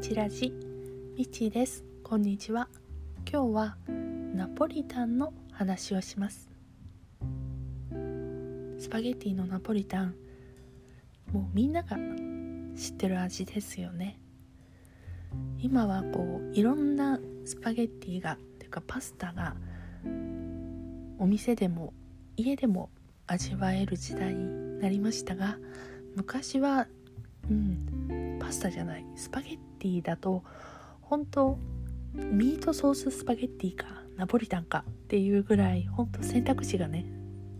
チラジみちです。こんにちは。今日はナポリタンの話をします。スパゲッティのナポリタン。もうみんなが知ってる味ですよね。今はこういろんなスパゲッティがていうかパスタがお店でも家でも味わえる時代になりましたが昔はうんパスタじゃない。スパゲッティだと本当ミートソーススパゲッティかナポリタンかっていうぐらい本当選択肢がね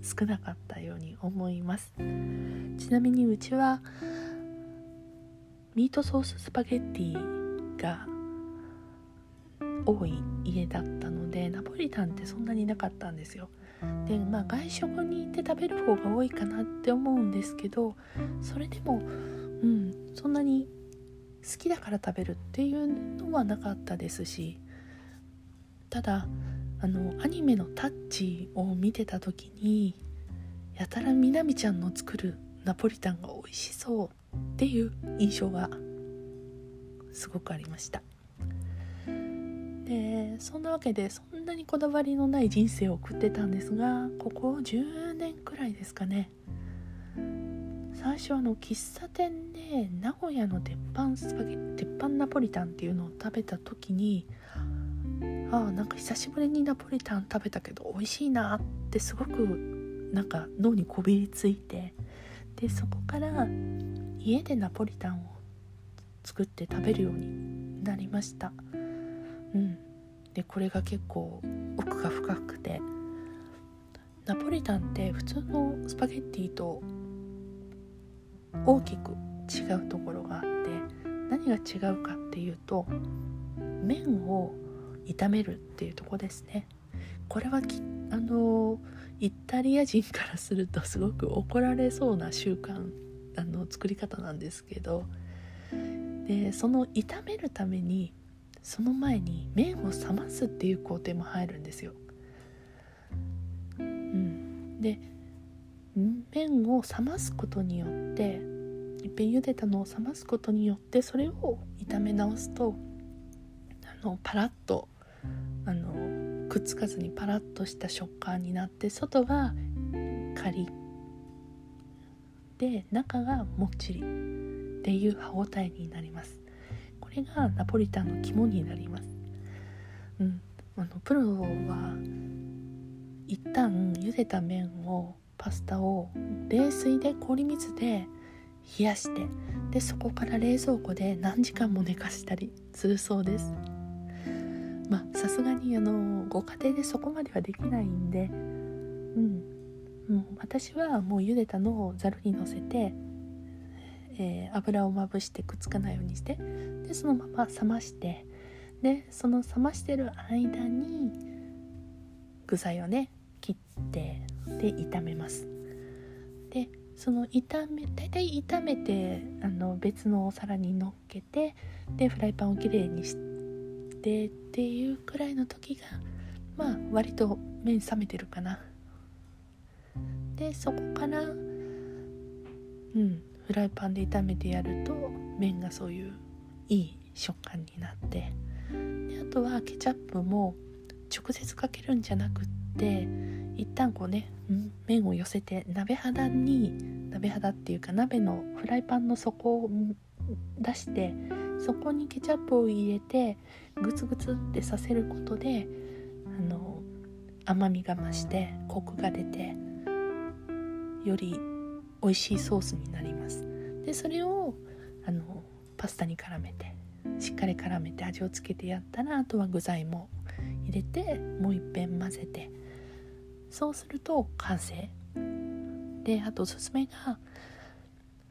少なかったように思います。ちなみにうちはミートソーススパゲッティが多い家だったのでナポリタンってそんなになかったんですよ。でまあ外食に行って食べる方が多いかなって思うんですけどそれでもうんそんなに好きだから食べるっていうのはなかったですしただあのアニメの「タッチ」を見てた時にやたらみなみちゃんの作るナポリタンが美味しそうっていう印象がすごくありました。でそんなわけでそんなにこだわりのない人生を送ってたんですがここ10年くらいですかね。最初あの喫茶店で名古屋の鉄板スパゲ鉄板ナポリタンっていうのを食べた時にああなんか久しぶりにナポリタン食べたけど美味しいなってすごくなんか脳にこびりついてでそこから家でナポリタンを作って食べるようになりました。うん。でこれが結構奥が深くてナポリタンって普通のスパゲッティと大きく違うところがあって何が違うかっていうと麺を炒めるっていうとこですねこれはきあのイタリア人からするとすごく怒られそうな習慣あの作り方なんですけどでその炒めるためにその前に麺を冷ますっていう工程も入るんですよ。うん、で麺を冷ますことによってぺん茹でたのを冷ますことによってそれを炒め直すとあのパラッとあのくっつかずにパラッとした食感になって外がカリッ。で中がもっちり。っていう歯ごたえになります。これがナポリタンの肝になります。うん。あのプロは一旦茹でた麺をパスタを冷水で氷水で冷やしてでそこから冷蔵庫で何時間も寝かしたりするそうです。まあさすがにあのご家庭でそこまではできないんでうん。もう私はもう茹でたのをざるにのせて、えー、油をまぶしてくっつかないようにしてでそのまま冷ましてでその冷ましてる間に具材をね切ってで炒めます。でその炒め大体炒めてあの別のお皿にのっけてでフライパンをきれいにしてっていうくらいの時がまあ割と麺冷めてるかな。でそこからうんフライパンで炒めてやると麺がそういういい食感になって。であとはケチャップも直接かけるんじゃなくって一旦こうね麺を寄せて鍋肌に鍋肌っていうか鍋のフライパンの底を出してそこにケチャップを入れてグツグツってさせることであの甘みが増してコクが出てより美味しいソースになります。でそれをあのパスタに絡めてしっかり絡めて味をつけてやったらあとは具材も入れてもういっぺん混ぜてそうすると完成。であとおすすめが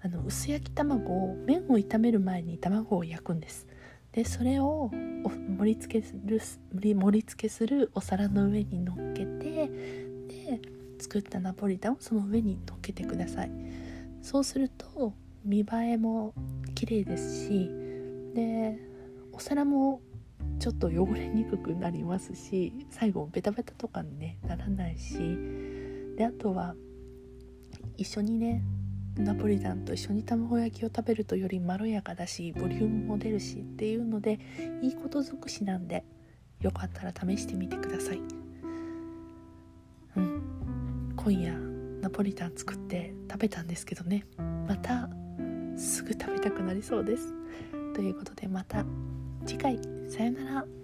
あの薄焼き卵を麺を炒める前に卵を焼くんです。でそれを盛り付けする盛り付けするお皿の上に乗っけてで作ったナポリタンをその上に乗っけてください。そうすると見栄えも綺麗ですしでお皿もちょっと汚れにくくなりますし最後ベタベタとかに、ね、ならないし。であとは一緒にねナポリタンと一緒に卵焼きを食べるとよりまろやかだしボリュームも出るしっていうのでいいこと尽くしなんでよかったら試してみてください。うん。今夜ナポリタン作って食べたんですけどね。またすぐ食べたくなりそうです。ということでまた。次回さよなら。